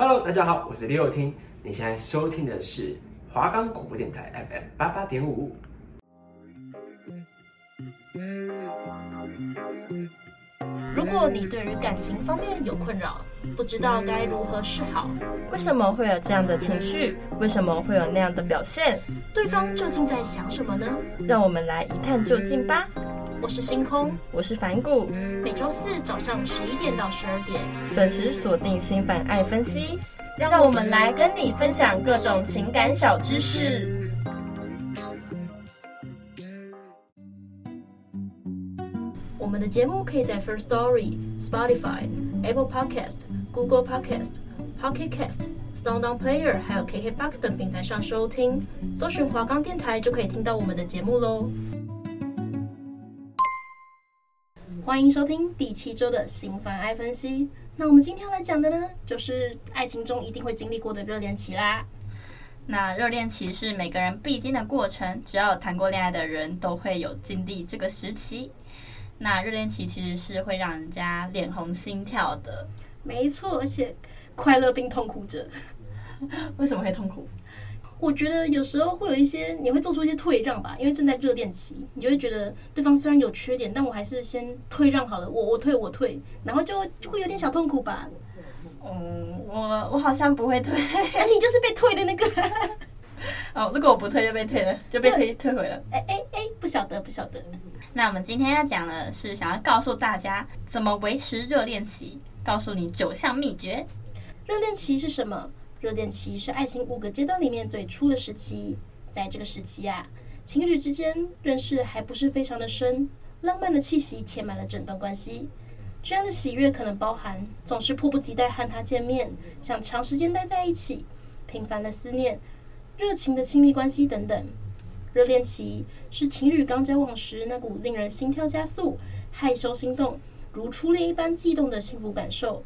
Hello，大家好，我是李友廷。你现在收听的是华冈广播电台 FM 八八点五。如果你对于感情方面有困扰，不知道该如何是好，为什么会有这样的情绪？为什么会有那样的表现？对方究竟在想什么呢？让我们来一探究竟吧。我是星空，我是凡谷，每周四早上十一点到十二点准时锁定心烦爱分析，让我们来跟你分享各种情感小知识。我们的节目可以在 First Story、Spotify、Apple Podcast、Google Podcast、Pocket Cast、SoundOn Player 还有 KKBox 等平台上收听，搜寻华冈电台就可以听到我们的节目喽。欢迎收听第七周的心烦爱分析。那我们今天要来讲的呢，就是爱情中一定会经历过的热恋期啦。那热恋期是每个人必经的过程，只要有谈过恋爱的人都会有经历这个时期。那热恋期其实是会让人家脸红心跳的，没错，而且快乐并痛苦着。为什么会痛苦？我觉得有时候会有一些，你会做出一些退让吧，因为正在热恋期，你就会觉得对方虽然有缺点，但我还是先退让好了，我我退我退，然后就就会有点小痛苦吧。嗯，我我好像不会退，哎，你就是被退的那个。哦，如果我不退就被退了，就被退退回了。哎哎哎，不晓得不晓得。那我们今天要讲的是想要告诉大家怎么维持热恋期，告诉你九项秘诀。热恋期是什么？热恋期是爱情五个阶段里面最初的时期，在这个时期啊，情侣之间认识还不是非常的深，浪漫的气息填满了整段关系。这样的喜悦可能包含总是迫不及待和他见面，想长时间待在一起，频繁的思念，热情的亲密关系等等。热恋期是情侣刚交往时那股令人心跳加速、害羞心动、如初恋一般悸动的幸福感受。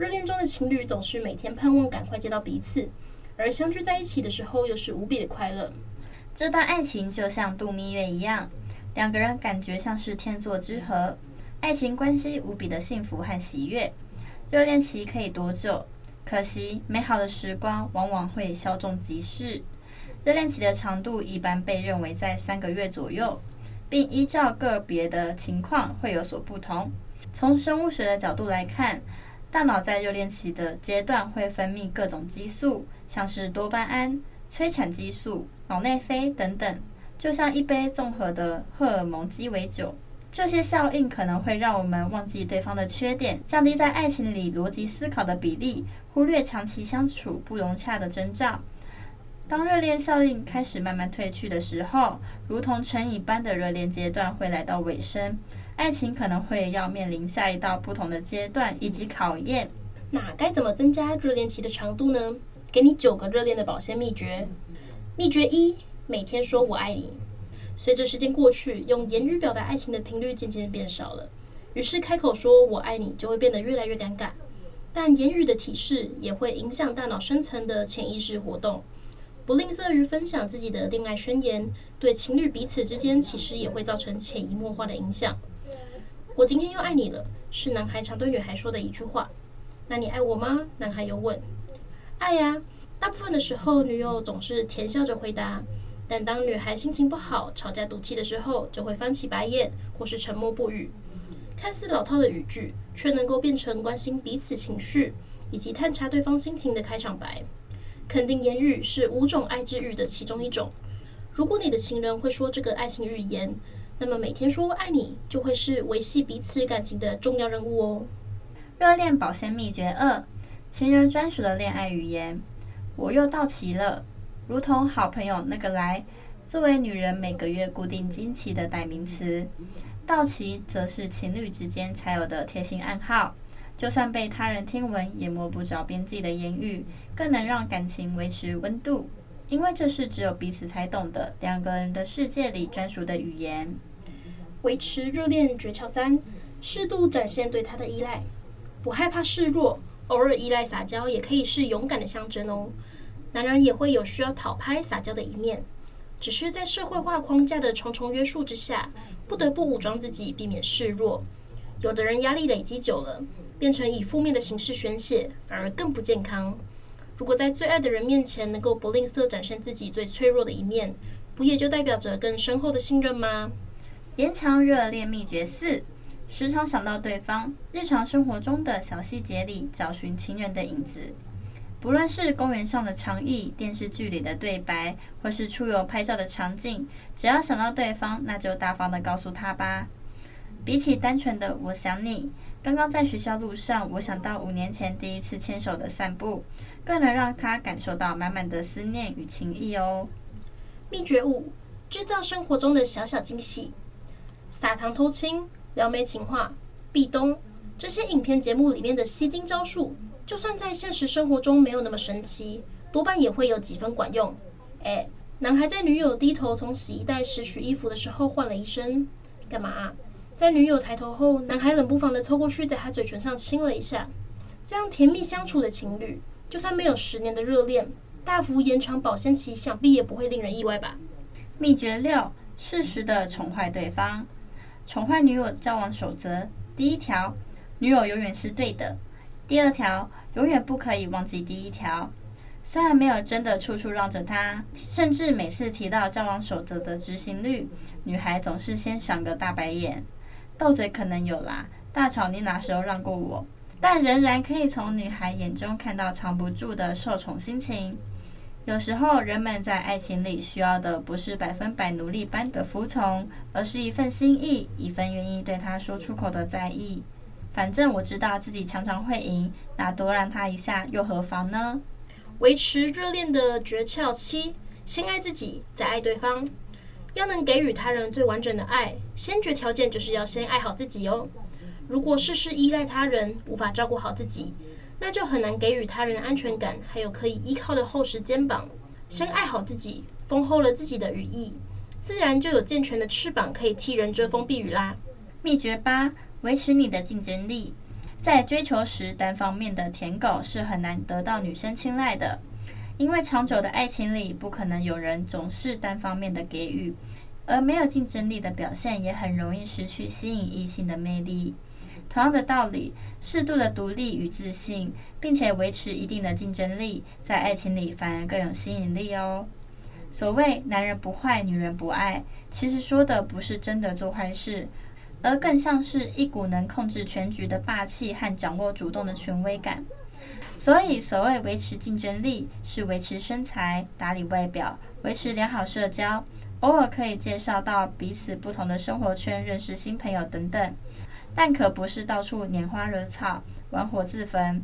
热恋中的情侣总是每天盼望赶快见到彼此，而相聚在一起的时候又是无比的快乐。这段爱情就像度蜜月一样，两个人感觉像是天作之合，爱情关系无比的幸福和喜悦。热恋期可以多久？可惜美好的时光往往会稍纵即逝。热恋期的长度一般被认为在三个月左右，并依照个别的情况会有所不同。从生物学的角度来看，大脑在热恋期的阶段会分泌各种激素，像是多巴胺、催产激素、脑内啡等等，就像一杯综合的荷尔蒙鸡尾酒。这些效应可能会让我们忘记对方的缺点，降低在爱情里逻辑思考的比例，忽略长期相处不融洽的征兆。当热恋效应开始慢慢褪去的时候，如同成瘾般的热恋阶段会来到尾声。爱情可能会要面临下一道不同的阶段以及考验。那该怎么增加热恋期的长度呢？给你九个热恋的保鲜秘诀。秘诀一：每天说我爱你。随着时间过去，用言语表达爱情的频率渐渐变少了，于是开口说我爱你就会变得越来越尴尬。但言语的提示也会影响大脑深层的潜意识活动。不吝啬于分享自己的恋爱宣言，对情侣彼此之间其实也会造成潜移默化的影响。我今天又爱你了，是男孩常对女孩说的一句话。那你爱我吗？男孩又问。爱呀。大部分的时候，女友总是甜笑着回答。但当女孩心情不好、吵架赌气的时候，就会翻起白眼，或是沉默不语。看似老套的语句，却能够变成关心彼此情绪以及探查对方心情的开场白。肯定言语是五种爱之语的其中一种。如果你的情人会说这个爱情语言，那么每天说爱你，就会是维系彼此感情的重要任务哦。热恋保鲜秘诀二：情人专属的恋爱语言。我又到齐了，如同好朋友那个来，作为女人每个月固定经期的代名词。到齐则是情侣之间才有的贴心暗号，就算被他人听闻，也摸不着边际的言语，更能让感情维持温度，因为这是只有彼此才懂的两个人的世界里专属的语言。维持热恋诀窍三：适度展现对他的依赖，不害怕示弱，偶尔依赖撒娇也可以是勇敢的象征哦。男人也会有需要讨拍撒娇的一面，只是在社会化框架的重重约束之下，不得不武装自己，避免示弱。有的人压力累积久了，变成以负面的形式宣泄，反而更不健康。如果在最爱的人面前能够不吝啬展现自己最脆弱的一面，不也就代表着更深厚的信任吗？延长热恋秘诀四：时常想到对方，日常生活中的小细节里找寻情人的影子。不论是公园上的长椅、电视剧里的对白，或是出游拍照的场景，只要想到对方，那就大方地告诉他吧。比起单纯的“我想你”，刚刚在学校路上，我想到五年前第一次牵手的散步，更能让他感受到满满的思念与情意哦。秘诀五：制造生活中的小小惊喜，撒糖偷亲、撩妹情话、壁咚，这些影片节目里面的吸睛招数。就算在现实生活中没有那么神奇，多半也会有几分管用。诶，男孩在女友低头从洗衣袋拾取衣服的时候，换了一身“干嘛？”在女友抬头后，男孩冷不防地凑过去，在她嘴唇上亲了一下。这样甜蜜相处的情侣，就算没有十年的热恋，大幅延长保鲜期，想必也不会令人意外吧？秘诀六：适时的宠坏对方。宠坏女友交往守则：第一条，女友永远是对的。第二条，永远不可以忘记第一条。虽然没有真的处处让着他，甚至每次提到交往守则的执行率，女孩总是先赏个大白眼。斗嘴可能有啦，大吵你哪时候让过我？但仍然可以从女孩眼中看到藏不住的受宠心情。有时候，人们在爱情里需要的不是百分百努力般的服从，而是一份心意，一份愿意对他说出口的在意。反正我知道自己常常会赢，那多让他一下又何妨呢？维持热恋的诀窍七：先爱自己，再爱对方。要能给予他人最完整的爱，先决条件就是要先爱好自己哦。如果事事依赖他人，无法照顾好自己，那就很难给予他人安全感，还有可以依靠的厚实肩膀。先爱好自己，丰厚了自己的羽翼，自然就有健全的翅膀可以替人遮风避雨啦。秘诀八。维持你的竞争力，在追求时，单方面的舔狗是很难得到女生青睐的，因为长久的爱情里，不可能有人总是单方面的给予，而没有竞争力的表现，也很容易失去吸引异性的魅力。同样的道理，适度的独立与自信，并且维持一定的竞争力，在爱情里反而更有吸引力哦。所谓男人不坏，女人不爱，其实说的不是真的做坏事。而更像是一股能控制全局的霸气和掌握主动的权威感。所以，所谓维持竞争力，是维持身材、打理外表、维持良好社交，偶尔可以介绍到彼此不同的生活圈，认识新朋友等等。但可不是到处拈花惹草、玩火自焚，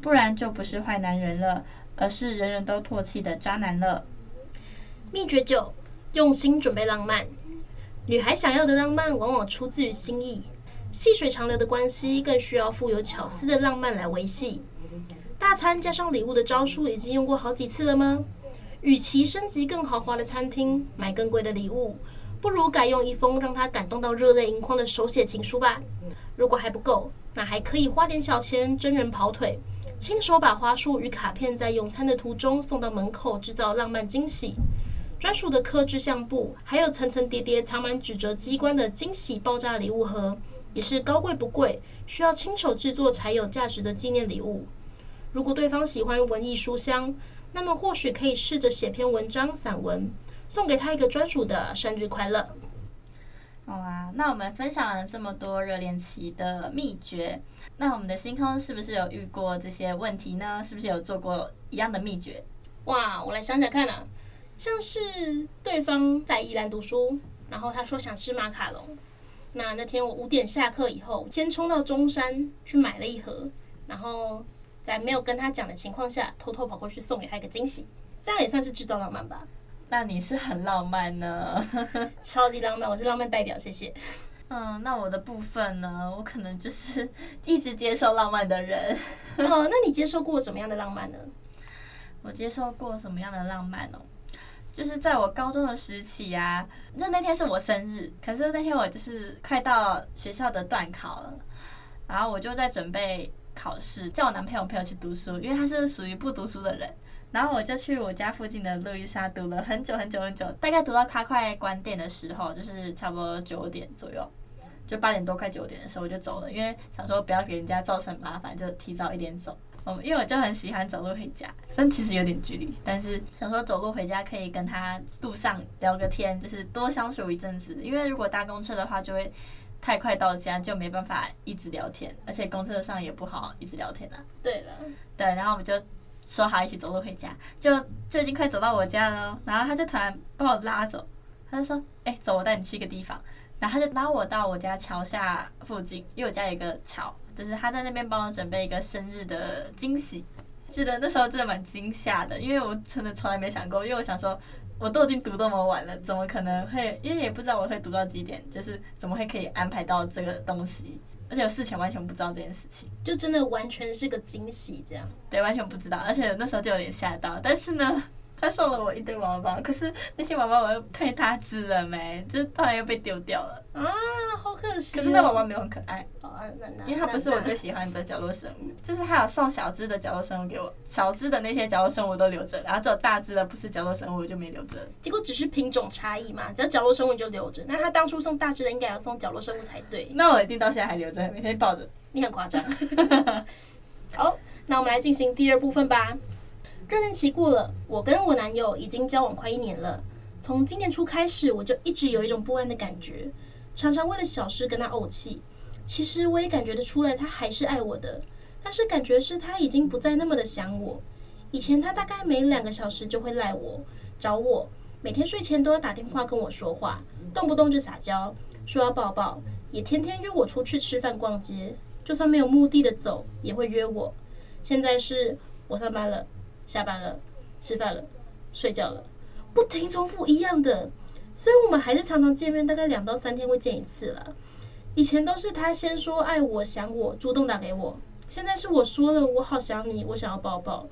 不然就不是坏男人了，而是人人都唾弃的渣男了。秘诀九：用心准备浪漫。女孩想要的浪漫，往往出自于心意。细水长流的关系，更需要富有巧思的浪漫来维系。大餐加上礼物的招数，已经用过好几次了吗？与其升级更豪华的餐厅，买更贵的礼物，不如改用一封让他感动到热泪盈眶的手写情书吧。如果还不够，那还可以花点小钱，真人跑腿，亲手把花束与卡片在用餐的途中送到门口，制造浪漫惊喜。专属的刻制相簿，还有层层叠叠藏满纸折机关的惊喜爆炸礼物盒，也是高贵不贵，需要亲手制作才有价值的纪念礼物。如果对方喜欢文艺书香，那么或许可以试着写篇文章、散文，送给他一个专属的生日快乐。好啊，那我们分享了这么多热恋期的秘诀，那我们的星空是不是有遇过这些问题呢？是不是有做过一样的秘诀？哇，我来想想看啊。像是对方在宜兰读书，然后他说想吃马卡龙。那那天我五点下课以后，先冲到中山去买了一盒，然后在没有跟他讲的情况下，偷偷跑过去送给他一个惊喜。这样也算是制造浪漫吧？那你是很浪漫呢，超级浪漫，我是浪漫代表，谢谢。嗯，那我的部分呢？我可能就是一直接受浪漫的人。哦，那你接受过怎么样的浪漫呢？我接受过什么样的浪漫哦？就是在我高中的时期啊，就那天是我生日，可是那天我就是快到学校的段考了，然后我就在准备考试，叫我男朋友陪我去读书，因为他是属于不读书的人，然后我就去我家附近的路易莎读了很久很久很久，大概读到他快关店的时候，就是差不多九点左右，就八点多快九点的时候我就走了，因为想说不要给人家造成麻烦，就提早一点走。嗯，因为我就很喜欢走路回家，但其实有点距离，但是想说走路回家可以跟他路上聊个天，就是多相处一阵子。因为如果搭公车的话，就会太快到家，就没办法一直聊天，而且公车上也不好一直聊天啊。对了，对，然后我们就说好一起走路回家，就就已经快走到我家了，然后他就突然把我拉走，他就说：“哎，走，我带你去一个地方。”然后他就拉我到我家桥下附近，因为我家有一个桥。就是他在那边帮我准备一个生日的惊喜，是的，那时候真的蛮惊吓的，因为我真的从来没想过，因为我想说，我都已经读那么晚了，怎么可能会？因为也不知道我会读到几点，就是怎么会可以安排到这个东西，而且我事前完全不知道这件事情，就真的完全是个惊喜，这样。对，完全不知道，而且那时候就有点吓到，但是呢。他送了我一堆娃娃，可是那些娃娃我又太大只了没，就是后来又被丢掉了啊，好可惜。可是那娃娃没有很可爱，哦、因为它不是我最喜欢的角落生物。就是还有送小只的角落生物给我，小只的那些角落生物都留着，然后只有大只的不是角落生物我就没留着。结果只是品种差异嘛，只要角落生物你就留着。那他当初送大只的应该要送角落生物才对。那我一定到现在还留着，每天抱着。你很夸张。好，那我们来进行第二部分吧。热恋期过了，我跟我男友已经交往快一年了。从今年初开始，我就一直有一种不安的感觉，常常为了小事跟他怄气。其实我也感觉得出来，他还是爱我的，但是感觉是他已经不再那么的想我。以前他大概每两个小时就会赖我，找我，每天睡前都要打电话跟我说话，动不动就撒娇，说要抱抱，也天天约我出去吃饭逛街，就算没有目的的走，也会约我。现在是我上班了。下班了，吃饭了，睡觉了，不停重复一样的。虽然我们还是常常见面，大概两到三天会见一次了。以前都是他先说爱我、想我，主动打给我。现在是我说了我好想你，我想要抱抱。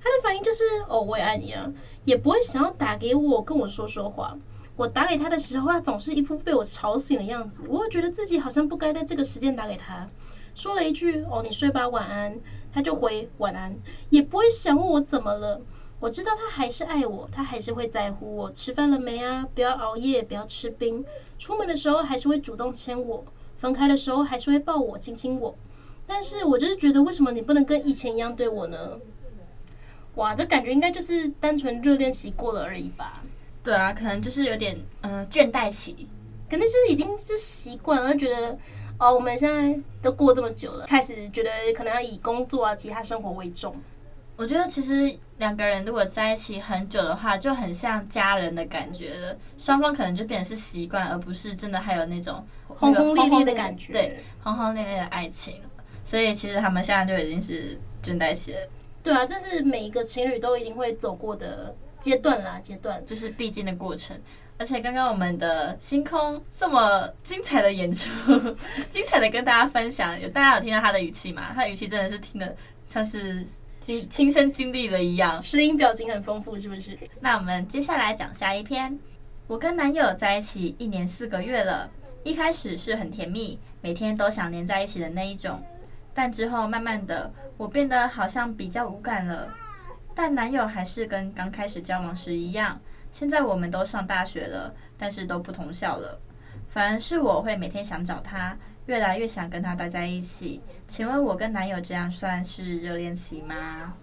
他的反应就是哦，我也爱你啊，也不会想要打给我跟我说说话。我打给他的时候，他总是一副被我吵醒的样子。我会觉得自己好像不该在这个时间打给他。说了一句哦，你睡吧，晚安。他就回晚安，也不会想问我怎么了。我知道他还是爱我，他还是会在乎我吃饭了没啊，不要熬夜，不要吃冰。出门的时候还是会主动牵我，分开的时候还是会抱我，亲亲我。但是我就是觉得，为什么你不能跟以前一样对我呢？哇，这感觉应该就是单纯热恋期过了而已吧？对啊，可能就是有点嗯、呃、倦怠期，可能是已经是习惯了，觉得。哦，我们现在都过这么久了，开始觉得可能要以工作啊、其他生活为重。我觉得其实两个人如果在一起很久的话，就很像家人的感觉了。双方可能就变成是习惯，而不是真的还有那种轰轰烈烈的感觉。对，轰轰烈烈的爱情。所以其实他们现在就已经是倦怠期了。对啊，这是每一个情侣都一定会走过的阶段啦，阶段就是必经的过程。而且刚刚我们的星空这么精彩的演出，精彩的跟大家分享，有大家有听到他的语气吗？他的语气真的是听的像是经亲身经历了一样，声音表情很丰富，是不是？那我们接下来讲下一篇。我跟男友在一起一年四个月了，一开始是很甜蜜，每天都想黏在一起的那一种，但之后慢慢的，我变得好像比较无感了，但男友还是跟刚开始交往时一样。现在我们都上大学了，但是都不同校了。反而是我会每天想找他，越来越想跟他待在一起。请问我跟男友这样算是热恋期吗？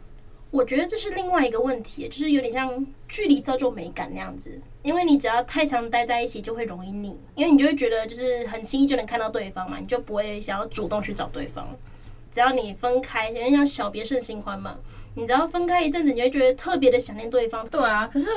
我觉得这是另外一个问题，就是有点像距离造就美感那样子。因为你只要太常待在一起，就会容易腻，因为你就会觉得就是很轻易就能看到对方嘛，你就不会想要主动去找对方。只要你分开，有点像小别胜新欢嘛。你只要分开一阵子，你会觉得特别的想念对方。对啊，可是。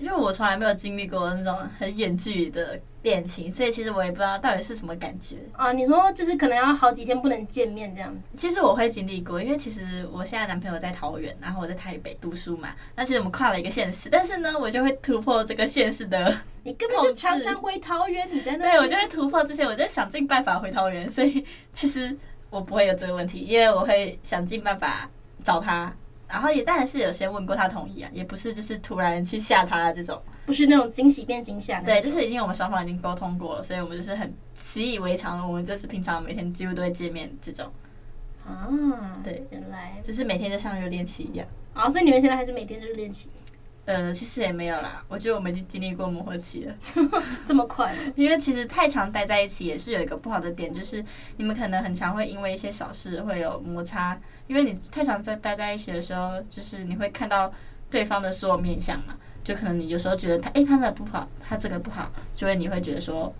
因为我从来没有经历过那种很远距离的恋情，所以其实我也不知道到底是什么感觉啊。你说就是可能要好几天不能见面这样子？其实我会经历过，因为其实我现在男朋友在桃园，然后我在台北读书嘛。那其实我们跨了一个县市，但是呢，我就会突破这个县市的。你根本就常常回桃园，你在那？对，我就会突破这些，我就想尽办法回桃园，所以其实我不会有这个问题，因为我会想尽办法找他。然后也当然是有先问过他同意啊，也不是就是突然去吓他这种，不是那种惊喜变惊吓。对，就是已经我们双方已经沟通过了，所以我们就是很习以为常，我们就是平常每天几乎都会见面这种。啊，对，原来就是每天就像热恋期一样。啊，所以你们现在还是每天热恋期？呃，其实也没有啦。我觉得我们已经经历过磨合期了，这么快？因为其实太常待在一起也是有一个不好的点，就是你们可能很常会因为一些小事会有摩擦。因为你太常在待在一起的时候，就是你会看到对方的所有面相嘛。就可能你有时候觉得他，诶，他那不好，他这个不好，就会你会觉得说，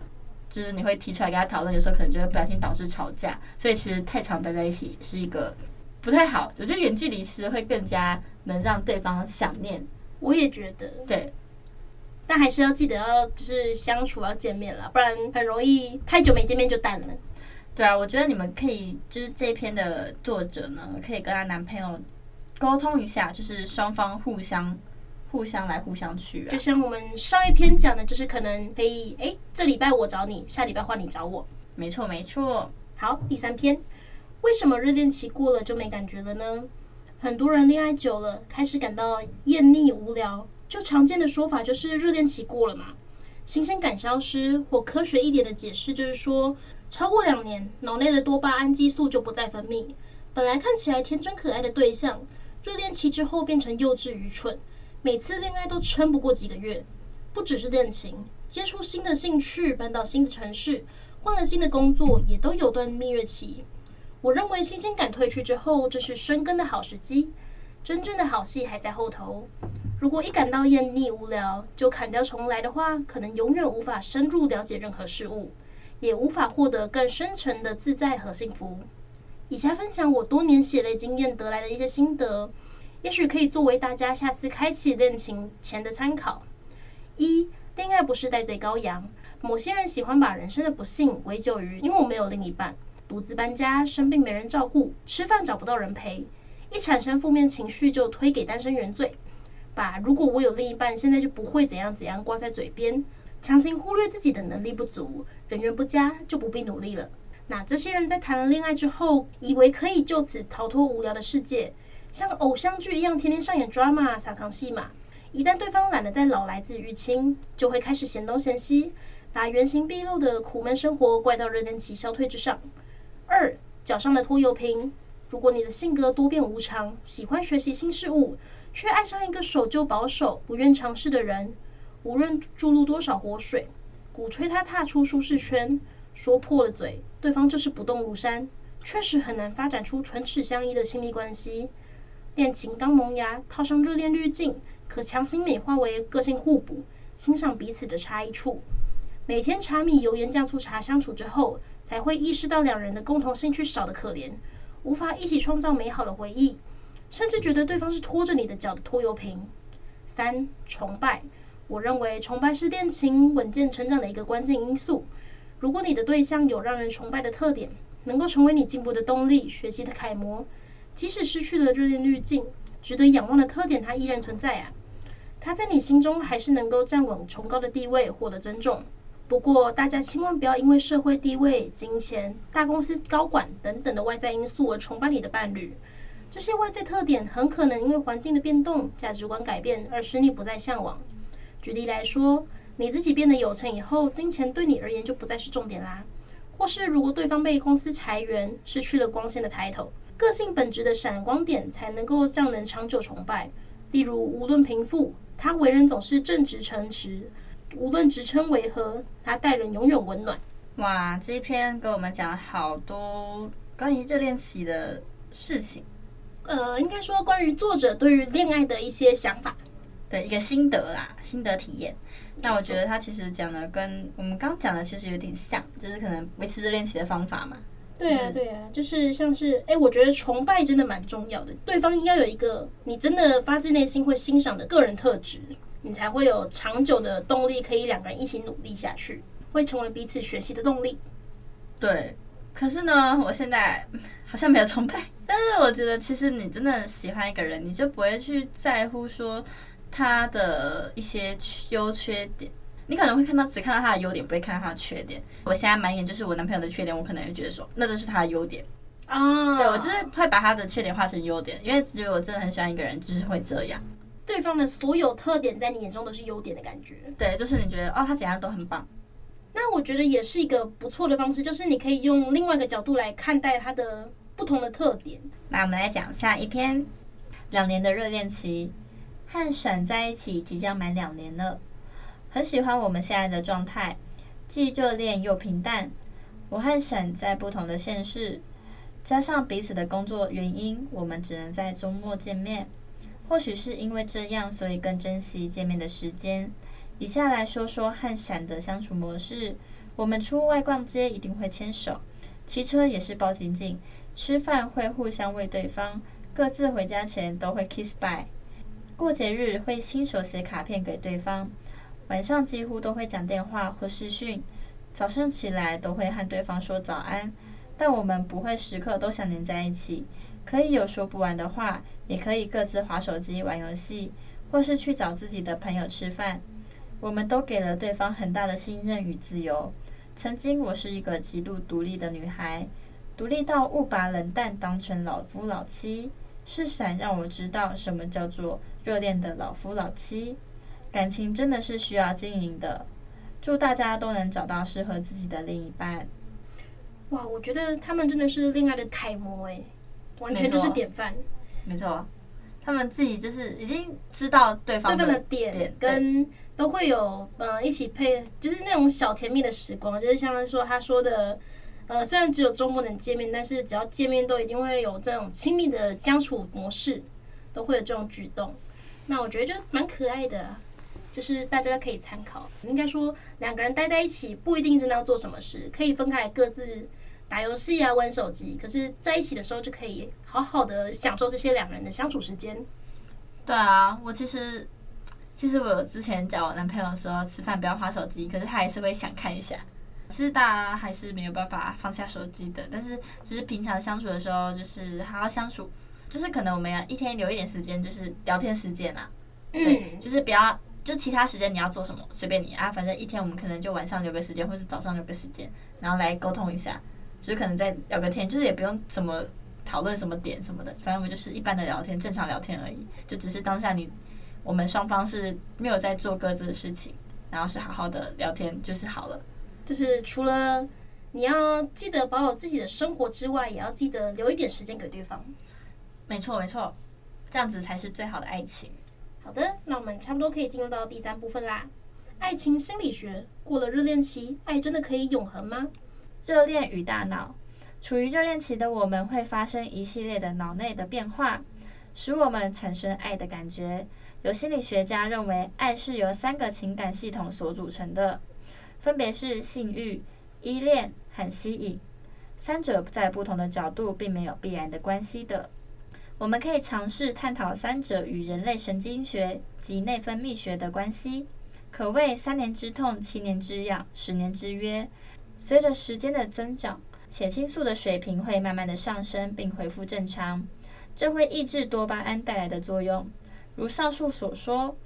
就是你会提出来跟他讨论，有时候可能就会不小心导致吵架。所以其实太常待在一起是一个不太好。我觉得远距离其实会更加能让对方想念。我也觉得，对，但还是要记得要就是相处要见面啦，不然很容易太久没见面就淡了。对啊，我觉得你们可以就是这篇的作者呢，可以跟她男朋友沟通一下，就是双方互相互相来互相去啊。就像我们上一篇讲的，就是可能可以哎，这礼拜我找你，下礼拜换你找我。没错没错。好，第三篇，为什么热恋期过了就没感觉了呢？很多人恋爱久了，开始感到厌腻无聊，就常见的说法就是热恋期过了嘛，新鲜感消失。或科学一点的解释就是说，超过两年，脑内的多巴胺激素就不再分泌，本来看起来天真可爱的对象，热恋期之后变成幼稚愚蠢，每次恋爱都撑不过几个月。不只是恋情，接触新的兴趣，搬到新的城市，换了新的工作，也都有段蜜月期。我认为新鲜感褪去之后，这是生根的好时机。真正的好戏还在后头。如果一感到厌腻无聊就砍掉重来的话，可能永远无法深入了解任何事物，也无法获得更深层的自在和幸福。以下分享我多年血泪经验得来的一些心得，也许可以作为大家下次开启恋情前的参考。一、恋爱不是代罪羔羊。某些人喜欢把人生的不幸归咎于因为我没有另一半。独自搬家，生病没人照顾，吃饭找不到人陪，一产生负面情绪就推给单身原罪，把如果我有另一半，现在就不会怎样怎样挂在嘴边，强行忽略自己的能力不足，人缘不佳就不必努力了。那这些人在谈了恋爱之后，以为可以就此逃脱无聊的世界，像偶像剧一样天天上演 drama 撒糖戏码，一旦对方懒得再老来自于亲，就会开始嫌东嫌西，把原形毕露的苦闷生活怪到热恋期消退之上。二，脚上的拖油瓶。如果你的性格多变无常，喜欢学习新事物，却爱上一个守旧保守、不愿尝试的人，无论注入多少活水，鼓吹他踏出舒适圈，说破了嘴，对方就是不动如山，确实很难发展出唇齿相依的亲密关系。恋情刚萌芽，套上热恋滤镜，可强行美化为个性互补，欣赏彼此的差异处。每天柴米油盐酱醋茶相处之后，才会意识到两人的共同兴趣少得可怜，无法一起创造美好的回忆，甚至觉得对方是拖着你的脚的拖油瓶。三、崇拜，我认为崇拜是恋情稳健成长的一个关键因素。如果你的对象有让人崇拜的特点，能够成为你进步的动力、学习的楷模，即使失去了热恋滤镜，值得仰望的特点，它依然存在啊。他在你心中还是能够站稳崇高的地位，获得尊重。不过，大家千万不要因为社会地位、金钱、大公司高管等等的外在因素而崇拜你的伴侣。这些外在特点很可能因为环境的变动、价值观改变而使你不再向往。举例来说，你自己变得有钱以后，金钱对你而言就不再是重点啦。或是如果对方被公司裁员，失去了光鲜的抬头，个性本质的闪光点才能够让人长久崇拜。例如，无论贫富，他为人总是正直诚实。无论职称为何，他待人永远温暖。哇，这一篇跟我们讲了好多关于热恋期的事情。呃，应该说关于作者对于恋爱的一些想法，对，一个心得啦，心得体验。那我觉得他其实讲的跟我们刚刚讲的其实有点像，就是可能维持热恋期的方法嘛。对啊，对啊，就是像是，哎，我觉得崇拜真的蛮重要的，对方要有一个你真的发自内心会欣赏的个人特质。你才会有长久的动力，可以两个人一起努力下去，会成为彼此学习的动力。对，可是呢，我现在 好像没有崇拜，但是我觉得，其实你真的喜欢一个人，你就不会去在乎说他的一些优缺点，你可能会看到只看到他的优点，不会看到他的缺点。我现在满眼就是我男朋友的缺点，我可能会觉得说，那都是他的优点啊。对，我就是会把他的缺点化成优点，因为觉得我真的很喜欢一个人，就是会这样。对方的所有特点在你眼中都是优点的感觉，对，就是你觉得哦，他怎样都很棒。那我觉得也是一个不错的方式，就是你可以用另外一个角度来看待他的不同的特点。那我们来讲下一篇两年的热恋期，和闪在一起即将满两年了，很喜欢我们现在的状态，既热恋又平淡。我和闪在不同的县市，加上彼此的工作原因，我们只能在周末见面。或许是因为这样，所以更珍惜见面的时间。以下来说说和闪的相处模式：我们出外逛街一定会牵手，骑车也是抱紧紧，吃饭会互相喂对方，各自回家前都会 kiss bye。过节日会亲手写卡片给对方，晚上几乎都会讲电话或视讯，早上起来都会和对方说早安，但我们不会时刻都想黏在一起，可以有说不完的话。也可以各自划手机、玩游戏，或是去找自己的朋友吃饭。我们都给了对方很大的信任与自由。曾经我是一个极度独立的女孩，独立到误把冷淡当成老夫老妻。是闪让我知道什么叫做热恋的老夫老妻。感情真的是需要经营的。祝大家都能找到适合自己的另一半。哇，我觉得他们真的是恋爱的楷模哎，完全就是典范。没错，他们自己就是已经知道对方的对方的点，跟都会有呃一起配，就是那种小甜蜜的时光，就是像他说他说的，呃，虽然只有周末能见面，但是只要见面都一定会有这种亲密的相处模式，都会有这种举动。那我觉得就蛮可爱的，就是大家都可以参考。应该说两个人待在一起不一定真的要做什么事，可以分开来各自。打游戏啊，玩手机，可是在一起的时候就可以好好的享受这些两个人的相处时间。对啊，我其实其实我之前找我男朋友说吃饭不要滑手机，可是他还是会想看一下。其实大家还是没有办法放下手机的，但是就是平常相处的时候，就是好好相处，就是可能我们要一天留一点时间，就是聊天时间啊。对，嗯，就是不要就其他时间你要做什么随便你啊，反正一天我们可能就晚上留个时间，或是早上留个时间，然后来沟通一下。就是可能在聊个天，就是也不用怎么讨论什么点什么的，反正我们就是一般的聊天，正常聊天而已。就只是当下你我们双方是没有在做各自的事情，然后是好好的聊天，就是好了。就是除了你要记得保有自己的生活之外，也要记得留一点时间给对方。没错没错，这样子才是最好的爱情。好的，那我们差不多可以进入到第三部分啦。爱情心理学，过了热恋期，爱真的可以永恒吗？热恋与大脑，处于热恋期的我们会发生一系列的脑内的变化，使我们产生爱的感觉。有心理学家认为，爱是由三个情感系统所组成的，分别是性欲、依恋和吸引。三者在不同的角度并没有必然的关系的。我们可以尝试探讨三者与人类神经学及内分泌学的关系，可谓三年之痛，七年之痒，十年之约。随着时间的增长，血清素的水平会慢慢的上升并恢复正常，这会抑制多巴胺带来的作用。如上述所说，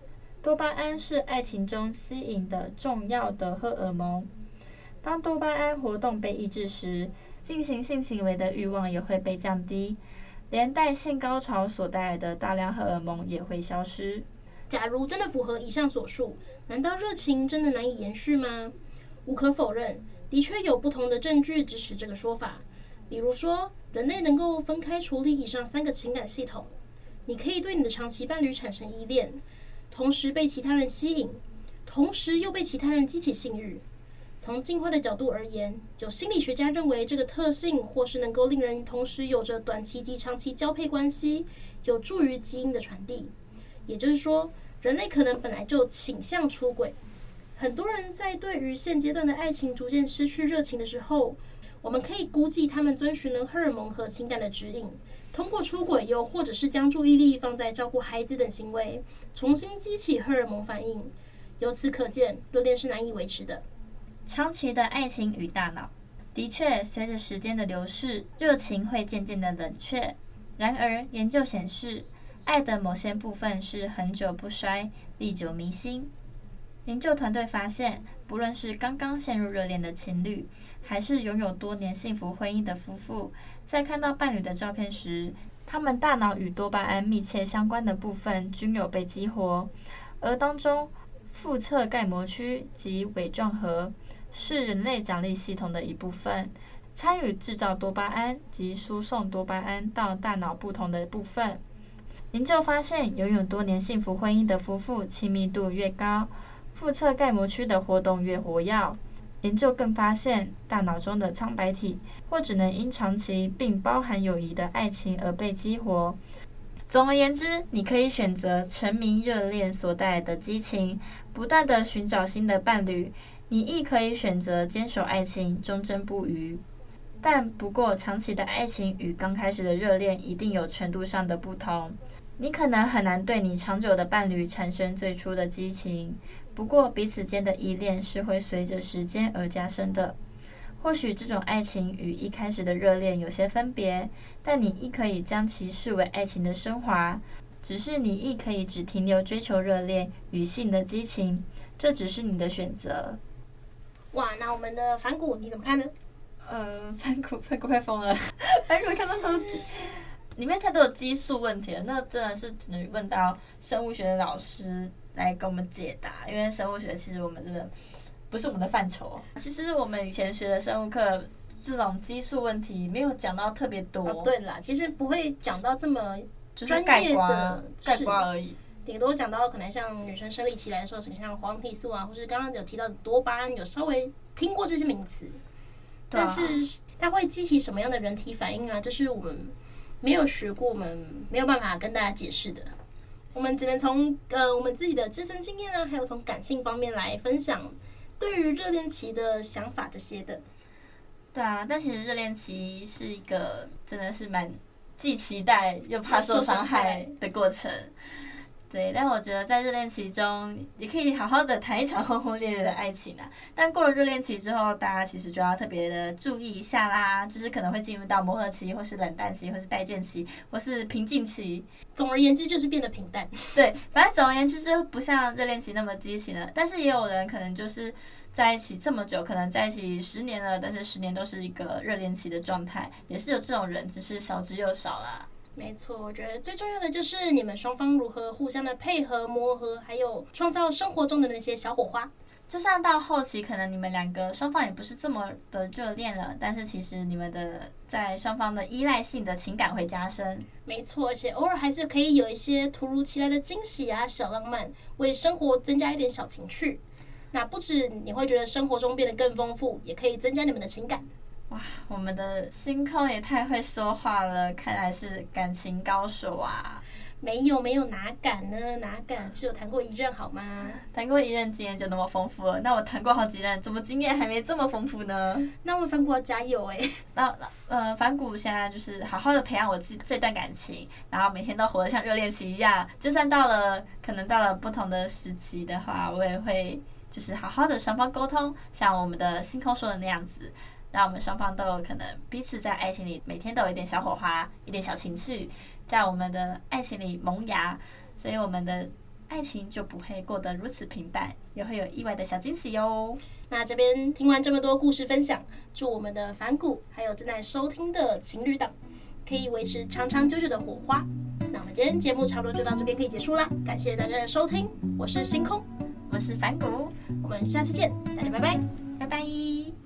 多巴胺是爱情中吸引的重要的荷尔蒙。当多巴胺活动被抑制时，进行性行为的欲望也会被降低，连带性高潮所带来的大量荷尔蒙也会消失。假如真的符合以上所述，难道热情真的难以延续吗？无可否认。的确有不同的证据支持这个说法，比如说，人类能够分开处理以上三个情感系统，你可以对你的长期伴侣产生依恋，同时被其他人吸引，同时又被其他人激起性欲。从进化的角度而言，有心理学家认为这个特性或是能够令人同时有着短期及长期交配关系，有助于基因的传递。也就是说，人类可能本来就倾向出轨。很多人在对于现阶段的爱情逐渐失去热情的时候，我们可以估计他们遵循了荷尔蒙和情感的指引，通过出轨又或者是将注意力放在照顾孩子等行为，重新激起荷尔蒙反应。由此可见，热恋是难以维持的。长期的爱情与大脑，的确随着时间的流逝，热情会渐渐的冷却。然而，研究显示，爱的某些部分是恒久不衰、历久弥新。研究团队发现，不论是刚刚陷入热恋的情侣，还是拥有多年幸福婚姻的夫妇，在看到伴侣的照片时，他们大脑与多巴胺密切相关的部分均有被激活，而当中腹侧盖膜区及尾状核是人类奖励系统的一部分，参与制造多巴胺及输送多巴胺到大脑不同的部分。研究发现，拥有多年幸福婚姻的夫妇亲密度越高，腹侧盖膜区的活动越活跃。研究更发现，大脑中的苍白体或只能因长期并包含友谊的爱情而被激活。总而言之，你可以选择沉迷热恋所带来的激情，不断地寻找新的伴侣；你亦可以选择坚守爱情，忠贞不渝。但不过，长期的爱情与刚开始的热恋一定有程度上的不同。你可能很难对你长久的伴侣产生最初的激情。不过，彼此间的依恋是会随着时间而加深的。或许这种爱情与一开始的热恋有些分别，但你亦可以将其视为爱情的升华。只是你亦可以只停留追求热恋与性的激情，这只是你的选择。哇，那我们的反骨你怎么看呢？呃，反骨反骨快疯了，梵谷看到他都里面太多的激素问题了，那真的是只能问到生物学的老师。来给我们解答，因为生物学其实我们真的不是我们的范畴。其实我们以前学的生物课，这种激素问题没有讲到特别多。哦，对啦，其实不会讲到这么专业的，概括，概括而已。顶多讲到可能像女生生理期来说，像黄体素啊，或是刚刚有提到的多巴胺，有稍微听过这些名词。但是它会激起什么样的人体反应啊？这是我们没有学过，我们没有办法跟大家解释的。我们只能从呃我们自己的自身经验啊，还有从感性方面来分享对于热恋期的想法这些的。对啊，但其实热恋期是一个真的是蛮既期待又怕受伤害的过程。对，但我觉得在热恋期中也可以好好的谈一场轰轰烈烈的爱情啊。但过了热恋期之后，大家其实就要特别的注意一下啦，就是可能会进入到磨合期，或是冷淡期，或是待倦期，或是平静期。总而言之，就是变得平淡。对，反正总而言之，就不像热恋期那么激情了。但是也有人可能就是在一起这么久，可能在一起十年了，但是十年都是一个热恋期的状态，也是有这种人，只是少之又少啦。没错，我觉得最重要的就是你们双方如何互相的配合磨合，还有创造生活中的那些小火花。就算到后期，可能你们两个双方也不是这么的热恋了，但是其实你们的在双方的依赖性的情感会加深。没错，而且偶尔还是可以有一些突如其来的惊喜啊，小浪漫，为生活增加一点小情趣。那不止你会觉得生活中变得更丰富，也可以增加你们的情感。哇，我们的星空也太会说话了，看来是感情高手啊！没有没有，哪敢呢？哪敢？只有谈过一任好吗？谈过一任经验就那么丰富了？那我谈过好几任，怎么经验还没这么丰富呢？那我反骨要加油 哎！那呃，反骨现在就是好好的培养我这这段感情，然后每天都活得像热恋期一样。就算到了可能到了不同的时期的话，我也会就是好好的双方沟通，像我们的星空说的那样子。让我们双方都有可能彼此在爱情里每天都有一点小火花，一点小情绪，在我们的爱情里萌芽，所以我们的爱情就不会过得如此平淡，也会有意外的小惊喜哟。那这边听完这么多故事分享，祝我们的反骨还有正在收听的情侣档可以维持长长久久的火花。那我们今天节目差不多就到这边可以结束啦，感谢大家的收听，我是星空，我是反骨，我们下次见，大家拜拜，拜拜。